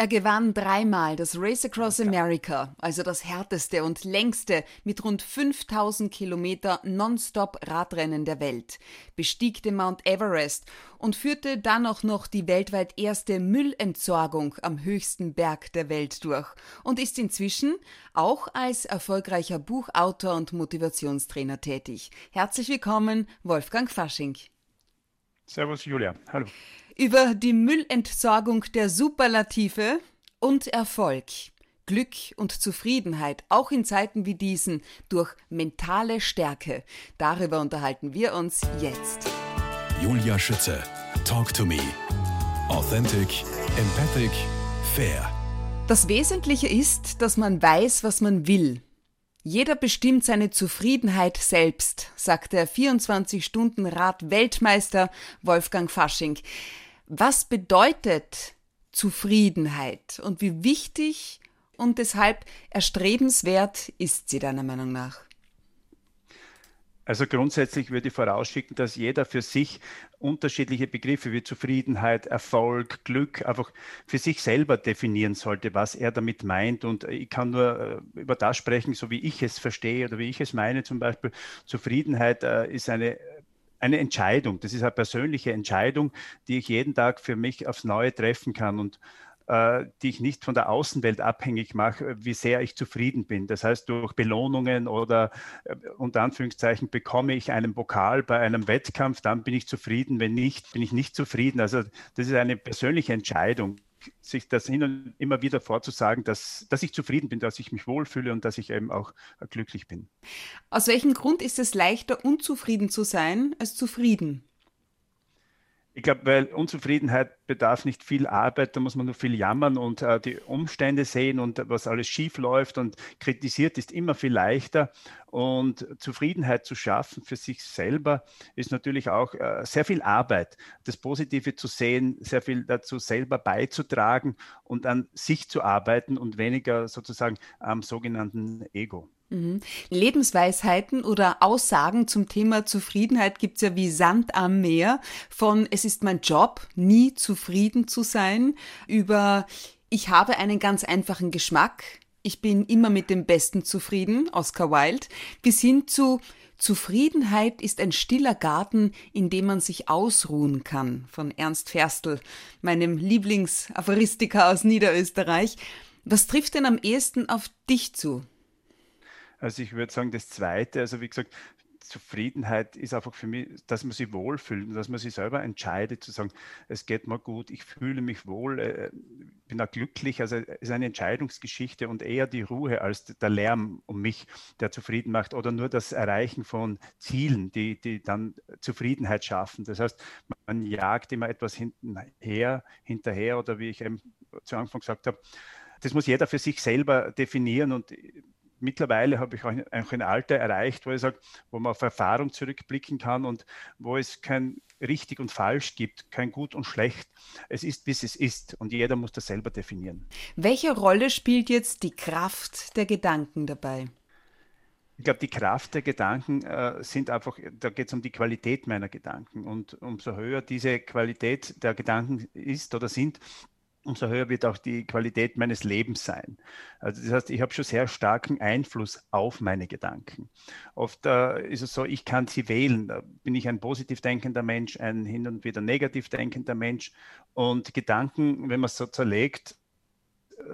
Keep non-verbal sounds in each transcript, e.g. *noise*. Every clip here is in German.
Er gewann dreimal das Race Across America, also das härteste und längste mit rund 5000 Kilometer Nonstop-Radrennen der Welt, bestieg den Mount Everest und führte dann auch noch die weltweit erste Müllentsorgung am höchsten Berg der Welt durch und ist inzwischen auch als erfolgreicher Buchautor und Motivationstrainer tätig. Herzlich willkommen, Wolfgang Fasching. Servus Julia, hallo über die Müllentsorgung der Superlative und Erfolg. Glück und Zufriedenheit, auch in Zeiten wie diesen, durch mentale Stärke. Darüber unterhalten wir uns jetzt. Julia Schütze, Talk to Me. Authentic, empathic, fair. Das Wesentliche ist, dass man weiß, was man will. Jeder bestimmt seine Zufriedenheit selbst, sagt der 24-Stunden-Rad-Weltmeister Wolfgang Fasching. Was bedeutet Zufriedenheit und wie wichtig und deshalb erstrebenswert ist sie deiner Meinung nach? Also grundsätzlich würde ich vorausschicken, dass jeder für sich unterschiedliche Begriffe wie Zufriedenheit, Erfolg, Glück einfach für sich selber definieren sollte, was er damit meint. Und ich kann nur äh, über das sprechen, so wie ich es verstehe oder wie ich es meine. Zum Beispiel Zufriedenheit äh, ist eine eine Entscheidung. Das ist eine persönliche Entscheidung, die ich jeden Tag für mich aufs Neue treffen kann und äh, die ich nicht von der Außenwelt abhängig mache, wie sehr ich zufrieden bin. Das heißt, durch Belohnungen oder äh, unter Anführungszeichen bekomme ich einen Pokal bei einem Wettkampf, dann bin ich zufrieden. Wenn nicht, bin ich nicht zufrieden. Also das ist eine persönliche Entscheidung sich das hin und immer wieder vorzusagen, dass, dass ich zufrieden bin, dass ich mich wohlfühle und dass ich eben auch glücklich bin. Aus welchem Grund ist es leichter, unzufrieden zu sein, als zufrieden? Ich glaube, weil Unzufriedenheit bedarf nicht viel Arbeit, da muss man nur viel jammern und äh, die Umstände sehen und was alles schief läuft und kritisiert ist immer viel leichter. Und Zufriedenheit zu schaffen für sich selber ist natürlich auch äh, sehr viel Arbeit. Das Positive zu sehen, sehr viel dazu selber beizutragen und an sich zu arbeiten und weniger sozusagen am sogenannten Ego. Mhm. Lebensweisheiten oder Aussagen zum Thema Zufriedenheit gibt's ja wie Sand am Meer. Von es ist mein Job, nie zufrieden zu sein, über ich habe einen ganz einfachen Geschmack, ich bin immer mit dem Besten zufrieden, Oscar Wilde, bis hin zu Zufriedenheit ist ein stiller Garten, in dem man sich ausruhen kann, von Ernst Ferstl, meinem Lieblingsaphoristiker aus Niederösterreich. Was trifft denn am ehesten auf dich zu? Also ich würde sagen, das Zweite, also wie gesagt, Zufriedenheit ist einfach für mich, dass man sich wohlfühlt und dass man sich selber entscheidet, zu sagen, es geht mir gut, ich fühle mich wohl, äh, bin auch glücklich. Also es ist eine Entscheidungsgeschichte und eher die Ruhe als der Lärm um mich, der zufrieden macht oder nur das Erreichen von Zielen, die, die dann Zufriedenheit schaffen. Das heißt, man jagt immer etwas hinterher, hinterher oder wie ich eben zu Anfang gesagt habe, das muss jeder für sich selber definieren und mittlerweile habe ich auch ein Alter erreicht, wo ich sage, wo man auf Erfahrung zurückblicken kann und wo es kein richtig und falsch gibt, kein gut und schlecht. Es ist, bis es ist und jeder muss das selber definieren. Welche Rolle spielt jetzt die Kraft der Gedanken dabei? Ich glaube, die Kraft der Gedanken äh, sind einfach, da geht es um die Qualität meiner Gedanken. Und umso höher diese Qualität der Gedanken ist oder sind, umso höher wird auch die Qualität meines Lebens sein. Also das heißt, ich habe schon sehr starken Einfluss auf meine Gedanken. Oft äh, ist es so, ich kann sie wählen. Da bin ich ein positiv denkender Mensch, ein hin und wieder negativ denkender Mensch. Und Gedanken, wenn man es so zerlegt,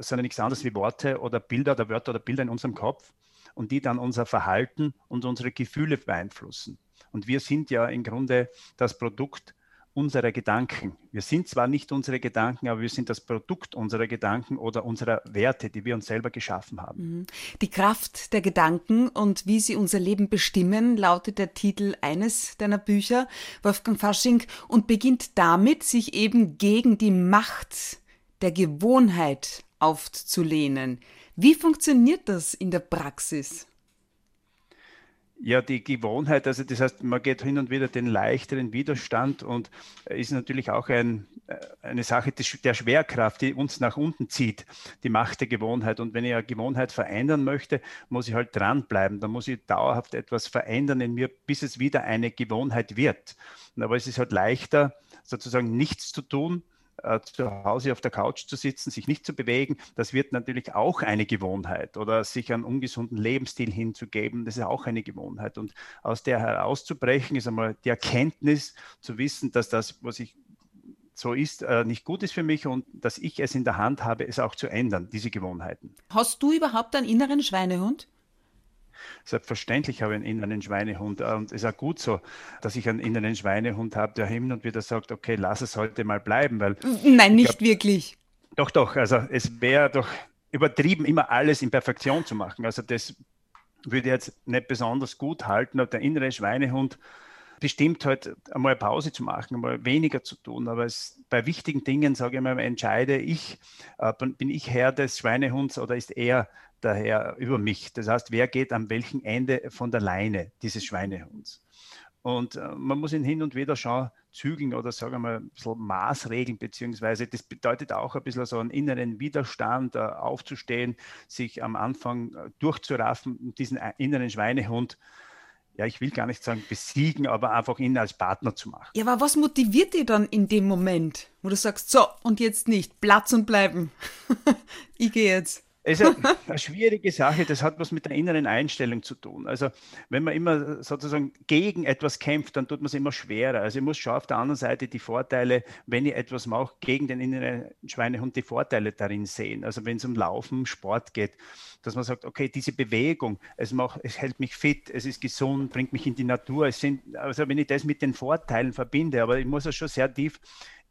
sind ja nichts anderes wie Worte oder Bilder oder Wörter oder Bilder in unserem Kopf und die dann unser Verhalten und unsere Gefühle beeinflussen. Und wir sind ja im Grunde das Produkt unserer Gedanken. Wir sind zwar nicht unsere Gedanken, aber wir sind das Produkt unserer Gedanken oder unserer Werte, die wir uns selber geschaffen haben. Mhm. Die Kraft der Gedanken und wie sie unser Leben bestimmen, lautet der Titel eines deiner Bücher, Wolfgang Fasching, und beginnt damit, sich eben gegen die Macht der Gewohnheit aufzulehnen. Wie funktioniert das in der Praxis? Ja, die Gewohnheit, also das heißt, man geht hin und wieder den leichteren Widerstand und ist natürlich auch ein, äh, eine Sache der Schwerkraft, die uns nach unten zieht, die Macht der Gewohnheit. Und wenn ich eine Gewohnheit verändern möchte, muss ich halt dranbleiben. Da muss ich dauerhaft etwas verändern in mir, bis es wieder eine Gewohnheit wird. Aber es ist halt leichter, sozusagen nichts zu tun, äh, zu Hause auf der Couch zu sitzen, sich nicht zu bewegen, das wird natürlich auch eine Gewohnheit oder sich einen ungesunden Lebensstil hinzugeben, das ist auch eine Gewohnheit. Und aus der herauszubrechen ist einmal die Erkenntnis zu wissen, dass das, was ich so ist, äh, nicht gut ist für mich und dass ich es in der Hand habe, es auch zu ändern, diese Gewohnheiten. Hast du überhaupt einen inneren Schweinehund? Selbstverständlich habe ich einen inneren Schweinehund und es ist auch gut so, dass ich einen inneren Schweinehund habe, der hin und wieder sagt, okay, lass es heute mal bleiben, weil Nein, nicht glaub, wirklich. Doch, doch, also es wäre doch übertrieben, immer alles in Perfektion zu machen. Also das würde ich jetzt nicht besonders gut halten, aber der innere Schweinehund bestimmt halt einmal Pause zu machen, einmal weniger zu tun. Aber es, bei wichtigen Dingen, sage ich mal, entscheide ich, äh, bin ich Herr des Schweinehunds oder ist er der Herr über mich? Das heißt, wer geht am welchen Ende von der Leine dieses Schweinehunds? Und äh, man muss ihn hin und wieder schon zügeln oder sagen wir mal ein bisschen Maßregeln, beziehungsweise das bedeutet auch ein bisschen so einen inneren Widerstand äh, aufzustehen, sich am Anfang äh, durchzuraffen, diesen äh, inneren Schweinehund ja, ich will gar nicht sagen besiegen, aber einfach ihn als Partner zu machen. Ja, aber was motiviert dich dann in dem Moment, wo du sagst, so und jetzt nicht, Platz und bleiben. *laughs* ich gehe jetzt. Ist eine, *laughs* eine, schwierige Sache, das hat was mit der inneren Einstellung zu tun. Also wenn man immer sozusagen gegen etwas kämpft, dann tut man es immer schwerer. Also ich muss schon auf der anderen Seite die Vorteile, wenn ich etwas mache, gegen den inneren Schweinehund die Vorteile darin sehen. Also wenn es um Laufen, Sport geht, dass man sagt, okay, diese Bewegung, es, macht, es hält mich fit, es ist gesund, bringt mich in die Natur. Es sind, also wenn ich das mit den Vorteilen verbinde, aber ich muss es schon sehr tief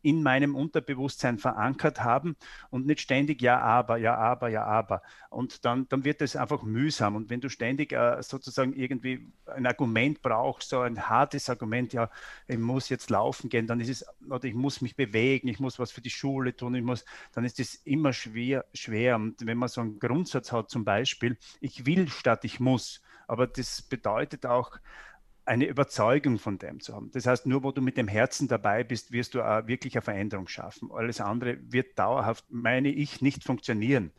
in meinem Unterbewusstsein verankert haben und nicht ständig ja, aber, ja, aber, ja, aber. Und dann, dann wird es einfach mühsam. Und wenn du ständig äh, sozusagen irgendwie ein Argument brauchst, so ein hartes Argument, ja, ich muss jetzt laufen gehen, dann ist es, oder ich muss mich bewegen, ich muss was für die Schule tun, ich muss, dann ist es immer schwer, schwer. Und wenn man so einen Grundsatz hat, zum Beispiel, ich will statt ich muss, aber das bedeutet auch, eine Überzeugung von dem zu haben. Das heißt, nur wo du mit dem Herzen dabei bist, wirst du auch wirklich eine Veränderung schaffen. Alles andere wird dauerhaft, meine ich, nicht funktionieren.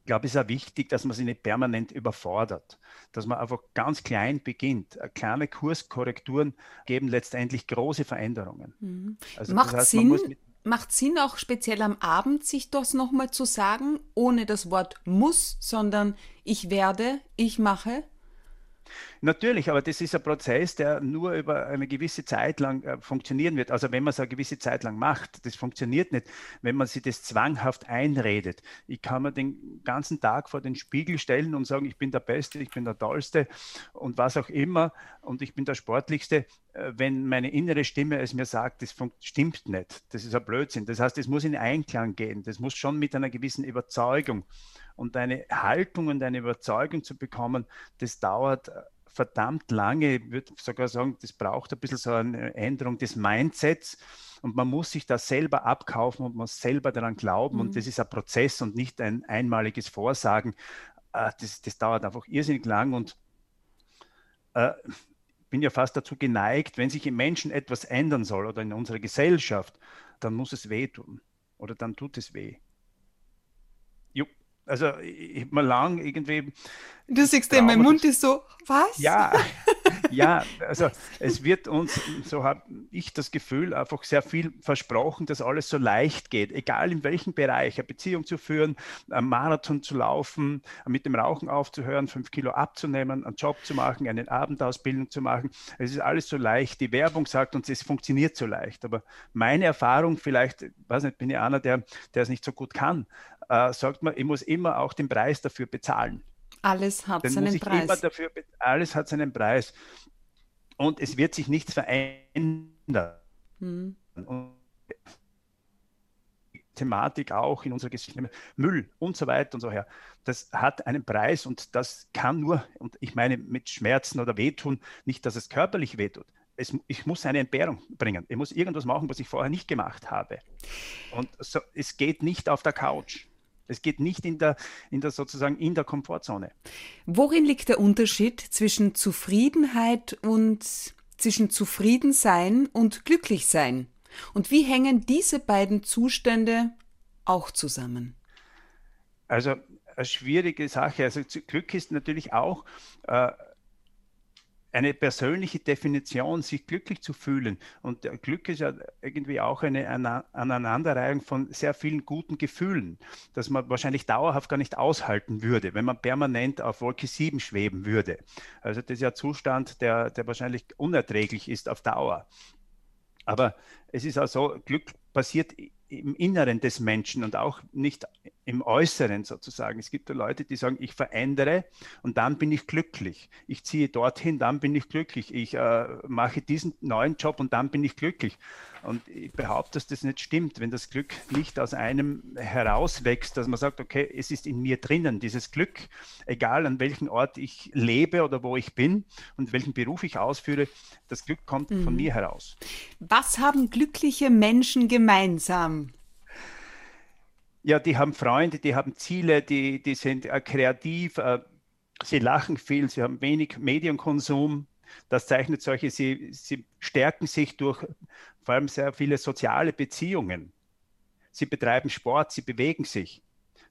Ich glaube, es ist auch wichtig, dass man sich nicht permanent überfordert, dass man einfach ganz klein beginnt. Kleine Kurskorrekturen geben letztendlich große Veränderungen. Mhm. Also macht, das heißt, Sinn, macht Sinn, auch speziell am Abend sich das nochmal zu sagen, ohne das Wort muss, sondern ich werde, ich mache? Natürlich, aber das ist ein Prozess, der nur über eine gewisse Zeit lang äh, funktionieren wird. Also wenn man es eine gewisse Zeit lang macht, das funktioniert nicht, wenn man sich das zwanghaft einredet. Ich kann mir den ganzen Tag vor den Spiegel stellen und sagen, ich bin der Beste, ich bin der Tollste und was auch immer und ich bin der Sportlichste. Äh, wenn meine innere Stimme es mir sagt, das stimmt nicht, das ist ein Blödsinn. Das heißt, es muss in Einklang gehen, das muss schon mit einer gewissen Überzeugung und eine Haltung und eine Überzeugung zu bekommen, das dauert äh, verdammt lange. Ich würde sogar sagen, das braucht ein bisschen so eine Änderung des Mindsets. Und man muss sich das selber abkaufen und muss selber daran glauben. Mhm. Und das ist ein Prozess und nicht ein einmaliges Vorsagen. Äh, das, das dauert einfach irrsinnig lang. Und äh, bin ja fast dazu geneigt, wenn sich im Menschen etwas ändern soll oder in unserer Gesellschaft, dann muss es wehtun oder dann tut es weh. Also ich habe mal lang irgendwie. Du siehst mein Mund ist so, was? Ja, *laughs* ja, also es wird uns, so habe ich das Gefühl, einfach sehr viel versprochen, dass alles so leicht geht, egal in welchem Bereich, eine Beziehung zu führen, einen Marathon zu laufen, mit dem Rauchen aufzuhören, fünf Kilo abzunehmen, einen Job zu machen, eine Abendausbildung zu machen. Es ist alles so leicht. Die Werbung sagt uns, es funktioniert so leicht. Aber meine Erfahrung, vielleicht, weiß nicht, bin ich einer, der, der es nicht so gut kann, äh, sagt man, ich muss immer auch den Preis dafür bezahlen. Alles hat Dann seinen Preis. Dafür, alles hat seinen Preis. Und es wird sich nichts verändern. Hm. Thematik auch in unserer Geschichte, Müll und so weiter und so her. Das hat einen Preis und das kann nur, und ich meine mit Schmerzen oder Wehtun, nicht, dass es körperlich wehtut. Es, ich muss eine Entbehrung bringen. Ich muss irgendwas machen, was ich vorher nicht gemacht habe. Und so, es geht nicht auf der Couch. Es geht nicht in der, in der sozusagen in der Komfortzone. Worin liegt der Unterschied zwischen Zufriedenheit und zwischen Zufriedensein und Glücklichsein? Und wie hängen diese beiden Zustände auch zusammen? Also eine schwierige Sache. Also Glück ist natürlich auch äh, eine persönliche Definition, sich glücklich zu fühlen. Und Glück ist ja irgendwie auch eine Aneinanderreihung von sehr vielen guten Gefühlen, dass man wahrscheinlich dauerhaft gar nicht aushalten würde, wenn man permanent auf Wolke 7 schweben würde. Also das ist ja ein Zustand, der, der wahrscheinlich unerträglich ist auf Dauer. Aber es ist auch so, Glück passiert im Inneren des Menschen und auch nicht im Äußeren sozusagen. Es gibt ja Leute, die sagen, ich verändere und dann bin ich glücklich. Ich ziehe dorthin, dann bin ich glücklich. Ich äh, mache diesen neuen Job und dann bin ich glücklich. Und ich behaupte, dass das nicht stimmt, wenn das Glück nicht aus einem herauswächst, dass man sagt, okay, es ist in mir drinnen, dieses Glück, egal an welchem Ort ich lebe oder wo ich bin und welchen Beruf ich ausführe, das Glück kommt mhm. von mir heraus. Was haben glückliche Menschen gemeinsam? Ja, die haben Freunde, die haben Ziele, die, die sind äh, kreativ, äh, sie lachen viel, sie haben wenig Medienkonsum. Das zeichnet solche, sie, sie stärken sich durch vor allem sehr viele soziale Beziehungen. Sie betreiben Sport, sie bewegen sich.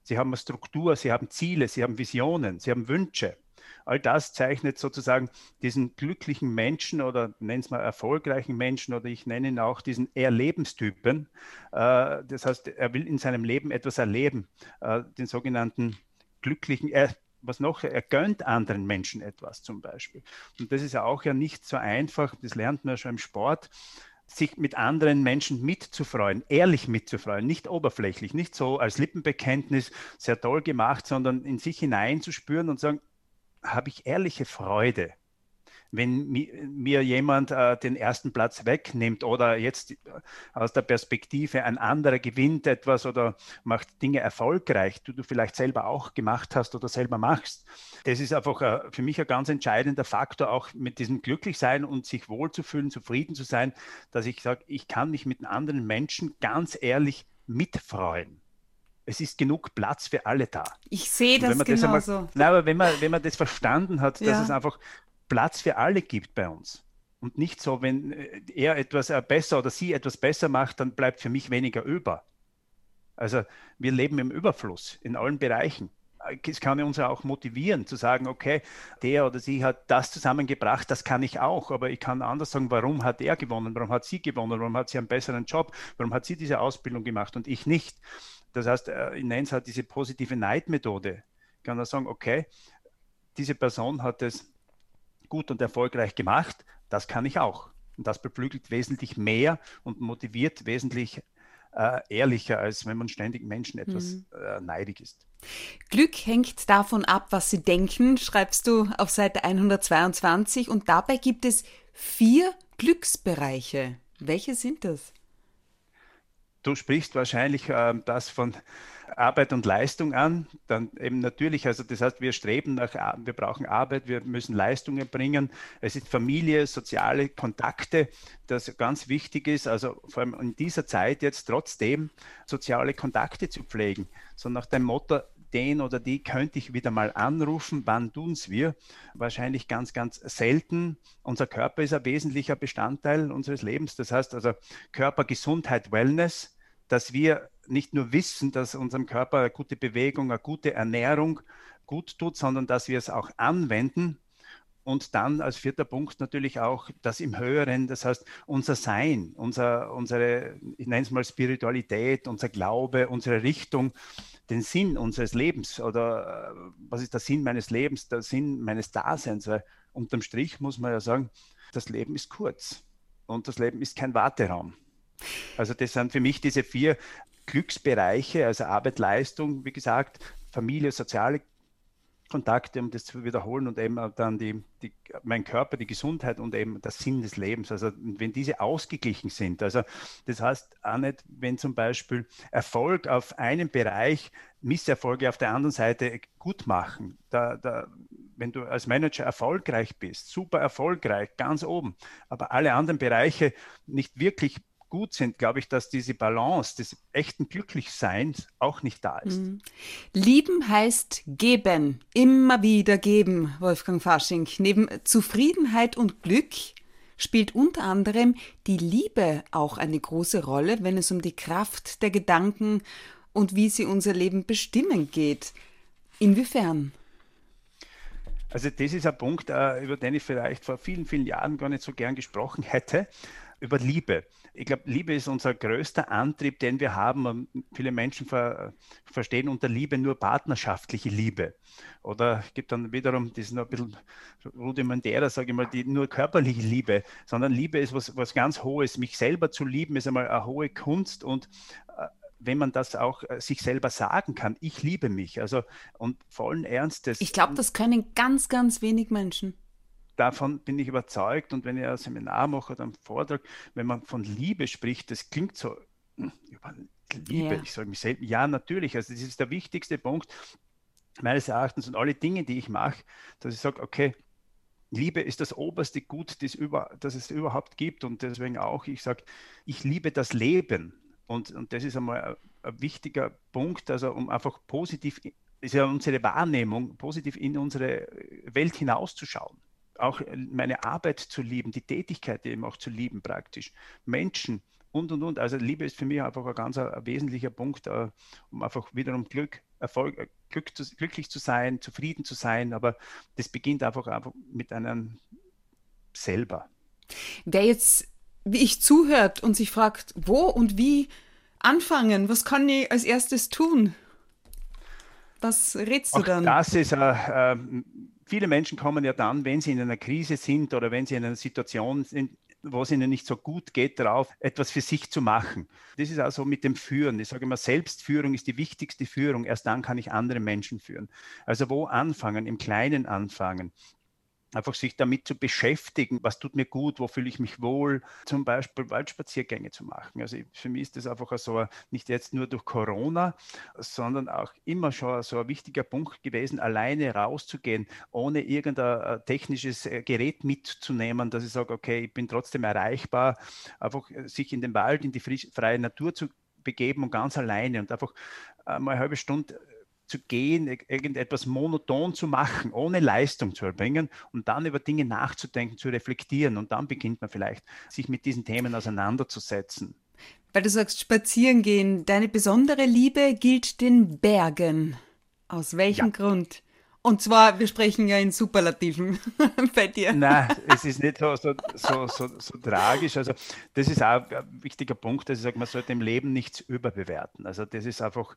Sie haben eine Struktur, sie haben Ziele, sie haben Visionen, sie haben Wünsche. All das zeichnet sozusagen diesen glücklichen Menschen oder nennen es mal erfolgreichen Menschen oder ich nenne ihn auch diesen eher Lebenstypen. Äh, das heißt, er will in seinem Leben etwas erleben, äh, den sogenannten glücklichen, er, was noch, er gönnt anderen Menschen etwas zum Beispiel. Und das ist ja auch ja nicht so einfach, das lernt man ja schon im Sport, sich mit anderen Menschen mitzufreuen, ehrlich mitzufreuen, nicht oberflächlich, nicht so als Lippenbekenntnis sehr toll gemacht, sondern in sich hineinzuspüren und sagen, habe ich ehrliche Freude, wenn mir jemand äh, den ersten Platz wegnimmt oder jetzt äh, aus der Perspektive ein anderer gewinnt etwas oder macht Dinge erfolgreich, die du vielleicht selber auch gemacht hast oder selber machst. Das ist einfach äh, für mich ein ganz entscheidender Faktor, auch mit diesem Glücklichsein und sich wohlzufühlen, zufrieden zu sein, dass ich sage, ich kann mich mit anderen Menschen ganz ehrlich mitfreuen es ist genug Platz für alle da. Ich sehe das genauso. Das nein, aber wenn man, wenn man das verstanden hat, ja. dass es einfach Platz für alle gibt bei uns. Und nicht so, wenn äh, er etwas äh, besser oder sie etwas besser macht, dann bleibt für mich weniger über. Also wir leben im Überfluss in allen Bereichen. Es kann uns auch motivieren zu sagen, okay, der oder sie hat das zusammengebracht, das kann ich auch, aber ich kann anders sagen, warum hat er gewonnen, warum hat sie gewonnen, warum hat sie einen besseren Job, warum hat sie diese Ausbildung gemacht und ich nicht. Das heißt, äh, ich nenne es halt diese positive Neidmethode. Ich kann da sagen, okay, diese Person hat es gut und erfolgreich gemacht, das kann ich auch. Und das beflügelt wesentlich mehr und motiviert wesentlich äh, ehrlicher, als wenn man ständig Menschen etwas mhm. äh, neidig ist. Glück hängt davon ab, was sie denken, schreibst du auf Seite 122. Und dabei gibt es vier Glücksbereiche. Welche sind das? Du sprichst wahrscheinlich äh, das von Arbeit und Leistung an. Dann eben natürlich, also das heißt, wir streben nach, wir brauchen Arbeit, wir müssen Leistungen bringen. Es ist Familie, soziale Kontakte, das ganz wichtig ist. Also vor allem in dieser Zeit jetzt trotzdem soziale Kontakte zu pflegen. So nach dem Motto, den oder die könnte ich wieder mal anrufen. Wann tun es wir? Wahrscheinlich ganz, ganz selten. Unser Körper ist ein wesentlicher Bestandteil unseres Lebens. Das heißt also Körpergesundheit, Wellness dass wir nicht nur wissen, dass unserem Körper eine gute Bewegung, eine gute Ernährung gut tut, sondern dass wir es auch anwenden. Und dann als vierter Punkt natürlich auch das im Höheren, das heißt unser Sein, unser, unsere, ich nenne es mal Spiritualität, unser Glaube, unsere Richtung, den Sinn unseres Lebens oder äh, was ist der Sinn meines Lebens, der Sinn meines Daseins. Weil unterm Strich muss man ja sagen, das Leben ist kurz und das Leben ist kein Warteraum. Also das sind für mich diese vier Glücksbereiche, also Arbeit, Leistung, wie gesagt, Familie, soziale Kontakte, um das zu wiederholen und eben dann die, die, mein Körper, die Gesundheit und eben der Sinn des Lebens. Also wenn diese ausgeglichen sind, also das heißt auch nicht, wenn zum Beispiel Erfolg auf einem Bereich Misserfolge auf der anderen Seite gut machen. Da, da, wenn du als Manager erfolgreich bist, super erfolgreich, ganz oben, aber alle anderen Bereiche nicht wirklich gut sind, glaube ich, dass diese Balance des echten Glücklichseins auch nicht da ist. Mhm. Lieben heißt geben, immer wieder geben, Wolfgang Fasching. Neben Zufriedenheit und Glück spielt unter anderem die Liebe auch eine große Rolle, wenn es um die Kraft der Gedanken und wie sie unser Leben bestimmen geht. Inwiefern? Also das ist ein Punkt, äh, über den ich vielleicht vor vielen, vielen Jahren gar nicht so gern gesprochen hätte, über Liebe. Ich glaube, Liebe ist unser größter Antrieb, den wir haben. Viele Menschen ver verstehen unter Liebe nur partnerschaftliche Liebe. Oder es gibt dann wiederum, das ist noch ein bisschen rudimentärer, sage ich mal, die nur körperliche Liebe, sondern Liebe ist was, was ganz Hohes. Mich selber zu lieben ist einmal eine hohe Kunst und äh, wenn man das auch äh, sich selber sagen kann, ich liebe mich, also und vollen Ernstes. Ich glaube, das können ganz, ganz wenig Menschen. Davon bin ich überzeugt und wenn ich ein Seminar mache oder einen Vortrag, wenn man von Liebe spricht, das klingt so hm, über Liebe, ja. ich sage mich selbst, ja natürlich, also das ist der wichtigste Punkt meines Erachtens und alle Dinge, die ich mache, dass ich sage, okay, Liebe ist das oberste Gut, das, über, das es überhaupt gibt und deswegen auch, ich sage, ich liebe das Leben. Und, und das ist einmal ein, ein wichtiger Punkt, also um einfach positiv, ist ja unsere Wahrnehmung, positiv in unsere Welt hinauszuschauen. Auch meine Arbeit zu lieben, die Tätigkeit eben auch zu lieben praktisch. Menschen und, und, und. Also Liebe ist für mich einfach ein ganz ein, ein wesentlicher Punkt, uh, um einfach wiederum Glück, Erfolg, äh, Glück zu, glücklich zu sein, zufrieden zu sein. Aber das beginnt einfach, einfach mit einem selber. Wer jetzt wie ich zuhört und sich fragt, wo und wie anfangen, was kann ich als erstes tun? Was rätst du Auch dann? Das ist, äh, äh, viele Menschen kommen ja dann, wenn sie in einer Krise sind oder wenn sie in einer Situation sind, wo es ihnen nicht so gut geht, darauf etwas für sich zu machen. Das ist also mit dem Führen. Ich sage immer, Selbstführung ist die wichtigste Führung. Erst dann kann ich andere Menschen führen. Also wo anfangen? Im Kleinen anfangen einfach sich damit zu beschäftigen, was tut mir gut, wo fühle ich mich wohl, zum Beispiel Waldspaziergänge zu machen. Also für mich ist das einfach so, nicht jetzt nur durch Corona, sondern auch immer schon so ein wichtiger Punkt gewesen, alleine rauszugehen, ohne irgendein äh, technisches äh, Gerät mitzunehmen, dass ich sage, okay, ich bin trotzdem erreichbar, einfach äh, sich in den Wald, in die freie Natur zu begeben und ganz alleine und einfach mal eine halbe Stunde zu gehen, irgendetwas monoton zu machen, ohne Leistung zu erbringen und dann über Dinge nachzudenken, zu reflektieren. Und dann beginnt man vielleicht, sich mit diesen Themen auseinanderzusetzen. Weil du sagst, spazieren gehen, deine besondere Liebe gilt den Bergen. Aus welchem ja. Grund? Und zwar, wir sprechen ja in Superlativen *laughs* bei dir. Nein, es ist nicht so, so, so, so, so tragisch. Also, das ist auch ein wichtiger Punkt, dass ich sage, man sollte im Leben nichts überbewerten. Also, das ist einfach.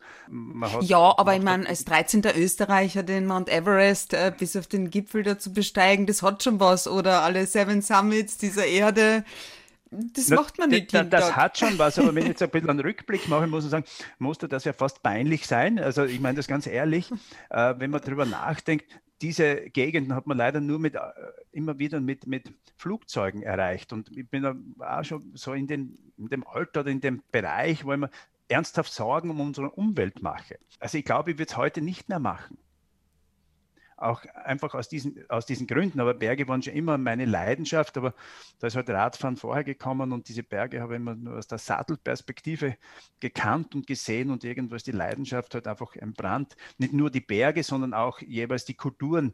Hat, ja, aber ich meine, als 13. Österreicher den Mount Everest äh, bis auf den Gipfel da zu besteigen, das hat schon was. Oder alle Seven Summits dieser Erde. Das Na, macht man nicht. Das, das hat schon was, aber wenn ich jetzt *laughs* ein bisschen einen Rückblick mache, muss ich sagen, musste das ja fast peinlich sein. Also ich meine das ganz ehrlich, äh, wenn man darüber nachdenkt, diese Gegenden hat man leider nur mit, äh, immer wieder mit, mit Flugzeugen erreicht. Und ich bin auch schon so in, den, in dem Alter oder in dem Bereich, wo ich mir ernsthaft Sorgen um unsere Umwelt mache. Also ich glaube, ich würde es heute nicht mehr machen auch einfach aus diesen, aus diesen Gründen. Aber Berge waren schon immer meine Leidenschaft, aber da ist halt Radfahren vorher gekommen und diese Berge habe ich immer nur aus der Sattelperspektive gekannt und gesehen und irgendwo ist die Leidenschaft halt einfach entbrannt. Nicht nur die Berge, sondern auch jeweils die Kulturen,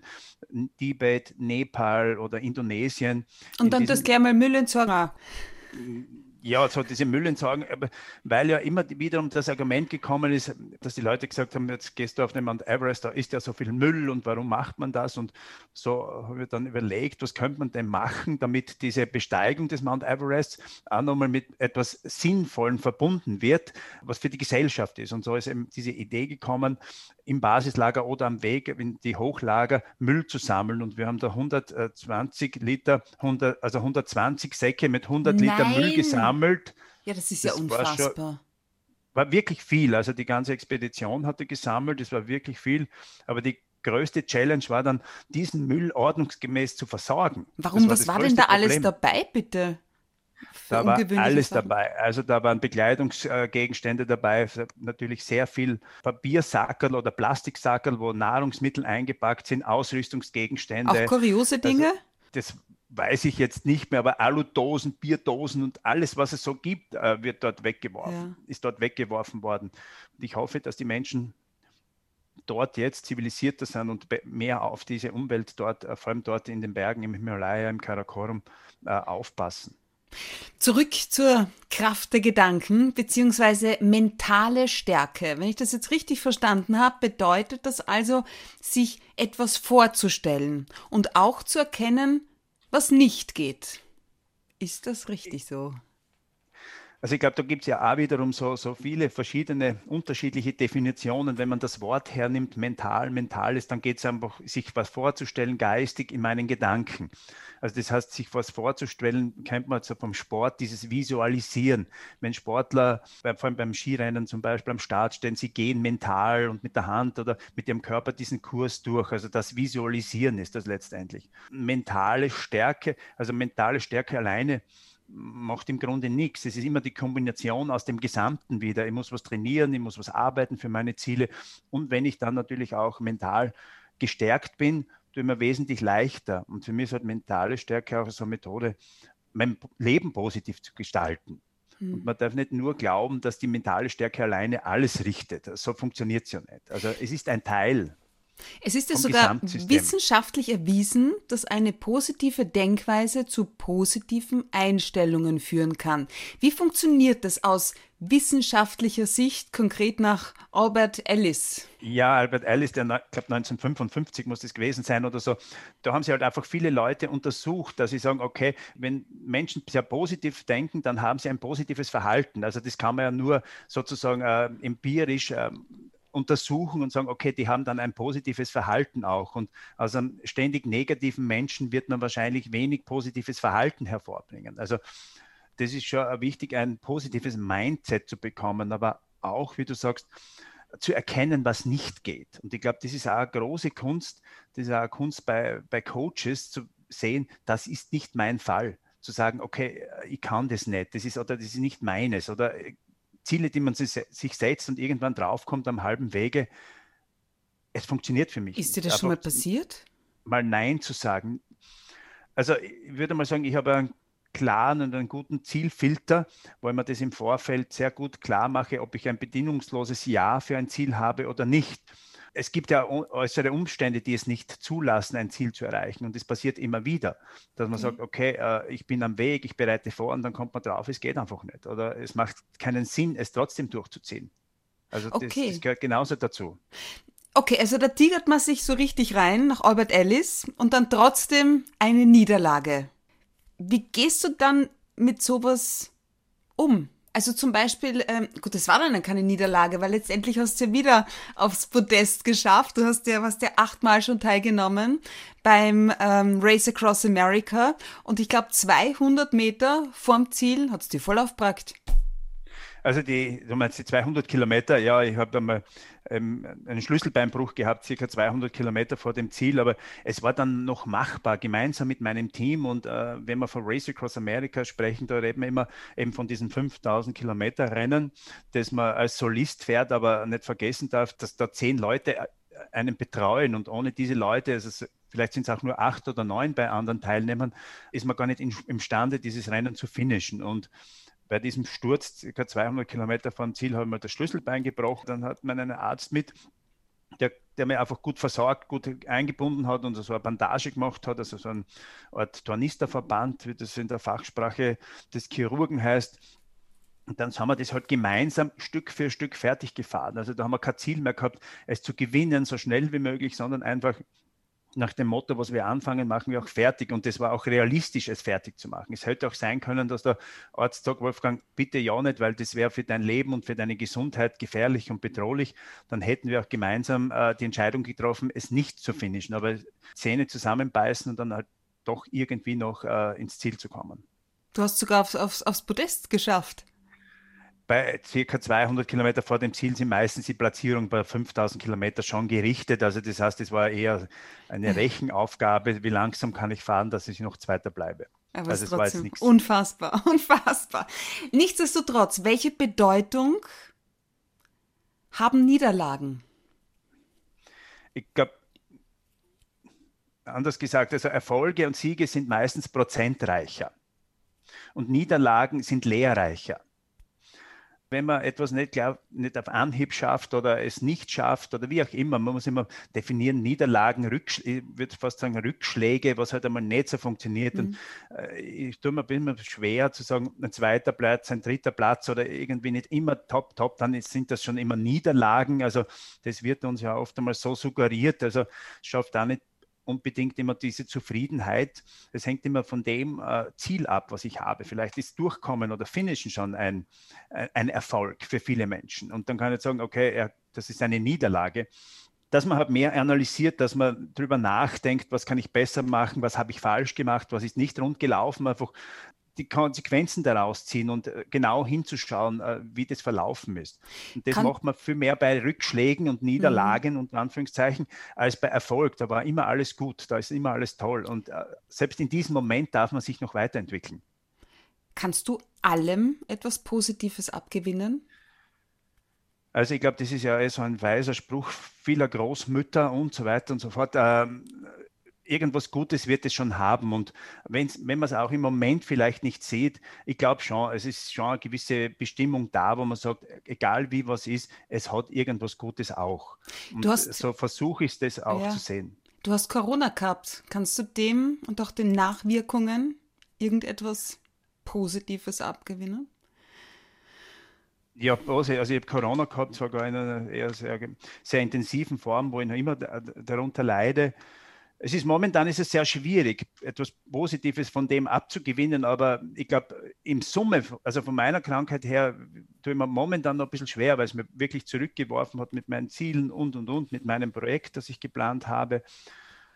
Tibet, Nepal oder Indonesien. Und dann das gleich mal Müll entsorgen ja, so diese Müllentsorgung, weil ja immer wiederum das Argument gekommen ist, dass die Leute gesagt haben, jetzt gehst du auf den Mount Everest, da ist ja so viel Müll und warum macht man das? Und so habe ich dann überlegt, was könnte man denn machen, damit diese Besteigung des Mount Everest auch nochmal mit etwas Sinnvollem verbunden wird, was für die Gesellschaft ist. Und so ist eben diese Idee gekommen, im Basislager oder am Weg in die Hochlager Müll zu sammeln. Und wir haben da 120 Liter, 100, also 120 Säcke mit 100 Nein. Liter Müll gesammelt. Ja, das ist das ja unfassbar. War, schon, war wirklich viel. Also die ganze Expedition hatte gesammelt, es war wirklich viel. Aber die größte Challenge war dann, diesen Müll ordnungsgemäß zu versorgen. Warum? Was war denn da Problem. alles dabei, bitte? Da war alles Sachen. dabei. Also da waren Bekleidungsgegenstände dabei, natürlich sehr viel Papiersackerl oder Plastiksackerl, wo Nahrungsmittel eingepackt sind, Ausrüstungsgegenstände. Auch kuriose also Dinge? Also, das weiß ich jetzt nicht mehr, aber Aludosen, Bierdosen und alles, was es so gibt, äh, wird dort weggeworfen, ja. ist dort weggeworfen worden. Und ich hoffe, dass die Menschen dort jetzt zivilisierter sind und mehr auf diese Umwelt dort, äh, vor allem dort in den Bergen im Himalaya, im Karakorum, äh, aufpassen. Zurück zur Kraft der Gedanken beziehungsweise mentale Stärke. Wenn ich das jetzt richtig verstanden habe, bedeutet das also, sich etwas vorzustellen und auch zu erkennen, was nicht geht. Ist das richtig so? Also ich glaube, da gibt es ja auch wiederum so, so viele verschiedene unterschiedliche Definitionen. Wenn man das Wort hernimmt, mental, mental ist, dann geht es einfach, sich was vorzustellen, geistig in meinen Gedanken. Also das heißt, sich was vorzustellen, kennt man so vom Sport, dieses Visualisieren. Wenn Sportler, vor allem beim Skirennen zum Beispiel am Start stehen, sie gehen mental und mit der Hand oder mit ihrem Körper diesen Kurs durch. Also das Visualisieren ist das letztendlich. Mentale Stärke, also mentale Stärke alleine macht im Grunde nichts. Es ist immer die Kombination aus dem Gesamten wieder. Ich muss was trainieren, ich muss was arbeiten für meine Ziele. Und wenn ich dann natürlich auch mental gestärkt bin, tue ich mir wesentlich leichter. Und für mich ist halt mentale Stärke auch so eine Methode, mein Leben positiv zu gestalten. Und hm. man darf nicht nur glauben, dass die mentale Stärke alleine alles richtet. So funktioniert es ja nicht. Also es ist ein Teil. Es ist ja sogar wissenschaftlich erwiesen, dass eine positive Denkweise zu positiven Einstellungen führen kann. Wie funktioniert das aus wissenschaftlicher Sicht konkret nach Albert Ellis? Ja, Albert Ellis, der, ich glaube 1955 muss das gewesen sein oder so. Da haben sie halt einfach viele Leute untersucht, dass sie sagen, okay, wenn Menschen sehr positiv denken, dann haben sie ein positives Verhalten. Also das kann man ja nur sozusagen äh, empirisch äh, untersuchen und sagen, okay, die haben dann ein positives Verhalten auch. Und aus einem ständig negativen Menschen wird man wahrscheinlich wenig positives Verhalten hervorbringen. Also das ist schon wichtig, ein positives Mindset zu bekommen, aber auch, wie du sagst, zu erkennen, was nicht geht. Und ich glaube, das ist auch eine große Kunst, das ist auch eine Kunst bei, bei Coaches zu sehen, das ist nicht mein Fall. Zu sagen, okay, ich kann das nicht, das ist oder das ist nicht meines oder Ziele, die man sich setzt und irgendwann draufkommt am halben Wege, es funktioniert für mich. Ist dir das Einfach schon mal passiert? Mal Nein zu sagen. Also ich würde mal sagen, ich habe einen klaren und einen guten Zielfilter, ich mir das im Vorfeld sehr gut klar mache, ob ich ein bedingungsloses Ja für ein Ziel habe oder nicht es gibt ja äußere Umstände, die es nicht zulassen, ein Ziel zu erreichen. Und das passiert immer wieder, dass man mhm. sagt, okay, äh, ich bin am Weg, ich bereite vor und dann kommt man drauf, es geht einfach nicht. Oder es macht keinen Sinn, es trotzdem durchzuziehen. Also okay. das, das gehört genauso dazu. Okay, also da tigert man sich so richtig rein nach Albert Ellis und dann trotzdem eine Niederlage. Wie gehst du dann mit sowas um? Also zum Beispiel, ähm, gut, das war dann keine Niederlage, weil letztendlich hast du ja wieder aufs Podest geschafft. Du hast ja, hast ja achtmal schon teilgenommen beim ähm, Race Across America und ich glaube 200 Meter vorm Ziel hat es dir voll aufgebracht. Also die, du meinst die 200 Kilometer, ja, ich habe einmal ähm, einen Schlüsselbeinbruch gehabt, circa 200 Kilometer vor dem Ziel, aber es war dann noch machbar, gemeinsam mit meinem Team. Und äh, wenn wir von Race Across America sprechen, da reden wir immer eben von diesen 5000 Kilometer Rennen, das man als Solist fährt, aber nicht vergessen darf, dass da zehn Leute äh, einen betreuen und ohne diese Leute, also vielleicht sind es auch nur acht oder neun bei anderen Teilnehmern, ist man gar nicht in, imstande, dieses Rennen zu finishen. Und bei diesem Sturz, ca. 200 Kilometer vom Ziel, habe ich mir das Schlüsselbein gebrochen. Dann hat man einen Arzt mit, der, der mir einfach gut versorgt, gut eingebunden hat und so eine Bandage gemacht hat, also so eine Art Tornisterverband, wie das in der Fachsprache des Chirurgen heißt. Und dann haben wir das halt gemeinsam Stück für Stück fertig gefahren. Also da haben wir kein Ziel mehr gehabt, es zu gewinnen, so schnell wie möglich, sondern einfach nach dem Motto, was wir anfangen, machen wir auch fertig. Und das war auch realistisch, es fertig zu machen. Es hätte auch sein können, dass der Arzt sagt, Wolfgang, bitte ja nicht, weil das wäre für dein Leben und für deine Gesundheit gefährlich und bedrohlich. Dann hätten wir auch gemeinsam äh, die Entscheidung getroffen, es nicht zu finishen, aber Zähne zusammenbeißen und dann halt doch irgendwie noch äh, ins Ziel zu kommen. Du hast sogar aufs, aufs, aufs Podest geschafft bei circa 200 Kilometer vor dem Ziel sind meistens die Platzierung bei 5000 Kilometer schon gerichtet. Also das heißt, es war eher eine Rechenaufgabe, wie langsam kann ich fahren, dass ich noch Zweiter bleibe. Aber also es war jetzt nichts. Unfassbar, *laughs* unfassbar. Nichtsdestotrotz, welche Bedeutung haben Niederlagen? Ich glaube, anders gesagt, also Erfolge und Siege sind meistens prozentreicher und Niederlagen sind lehrreicher. Wenn man etwas nicht, glaub, nicht auf Anhieb schafft oder es nicht schafft oder wie auch immer, man muss immer definieren, Niederlagen, Rücksch ich würde fast sagen Rückschläge, was halt einmal nicht so funktioniert. Mhm. Und äh, ich tue mir immer schwer zu sagen, ein zweiter Platz, ein dritter Platz oder irgendwie nicht immer top, top, dann sind das schon immer Niederlagen. Also das wird uns ja oft einmal so suggeriert. Also es schafft auch nicht unbedingt immer diese Zufriedenheit. Es hängt immer von dem äh, Ziel ab, was ich habe. Vielleicht ist Durchkommen oder Finishen schon ein, ein Erfolg für viele Menschen. Und dann kann ich sagen, okay, er, das ist eine Niederlage. Dass man halt mehr analysiert, dass man darüber nachdenkt, was kann ich besser machen, was habe ich falsch gemacht, was ist nicht rund gelaufen, einfach die Konsequenzen daraus ziehen und äh, genau hinzuschauen, äh, wie das verlaufen ist. Und das Kann macht man viel mehr bei Rückschlägen und Niederlagen mhm. und Anführungszeichen als bei Erfolg. Da war immer alles gut, da ist immer alles toll. Und äh, selbst in diesem Moment darf man sich noch weiterentwickeln. Kannst du allem etwas Positives abgewinnen? Also ich glaube, das ist ja eh so ein weiser Spruch vieler Großmütter und so weiter und so fort. Ähm, irgendwas Gutes wird es schon haben. Und wenn man es auch im Moment vielleicht nicht sieht, ich glaube schon, es ist schon eine gewisse Bestimmung da, wo man sagt, egal wie was ist, es hat irgendwas Gutes auch. Und du hast, so versuche ich es auch ja. zu sehen. Du hast Corona gehabt. Kannst du dem und auch den Nachwirkungen irgendetwas Positives abgewinnen? Ja, also, also ich habe Corona gehabt, sogar in einer eher sehr, sehr intensiven Form, wo ich noch immer darunter leide. Es ist momentan ist es sehr schwierig, etwas Positives von dem abzugewinnen, aber ich glaube, im Summe, also von meiner Krankheit her, tue ich mir momentan noch ein bisschen schwer, weil es mir wirklich zurückgeworfen hat mit meinen Zielen und und und, mit meinem Projekt, das ich geplant habe.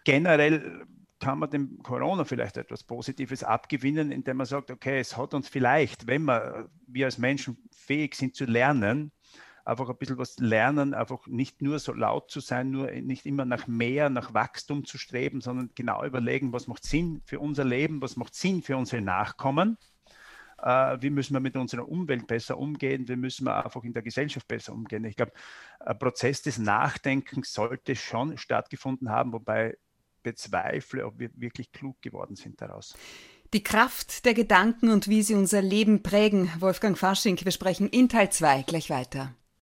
Generell kann man dem Corona vielleicht etwas Positives abgewinnen, indem man sagt, okay, es hat uns vielleicht, wenn wir, wir als Menschen fähig sind zu lernen, einfach ein bisschen was lernen, einfach nicht nur so laut zu sein, nur nicht immer nach mehr, nach Wachstum zu streben, sondern genau überlegen, was macht Sinn für unser Leben, was macht Sinn für unsere Nachkommen. Äh, wie müssen wir mit unserer Umwelt besser umgehen, wie müssen wir einfach in der Gesellschaft besser umgehen. Ich glaube, ein Prozess des Nachdenkens sollte schon stattgefunden haben, wobei bezweifle, ob wir wirklich klug geworden sind daraus. Die Kraft der Gedanken und wie sie unser Leben prägen. Wolfgang Fasching, wir sprechen in Teil 2 gleich weiter.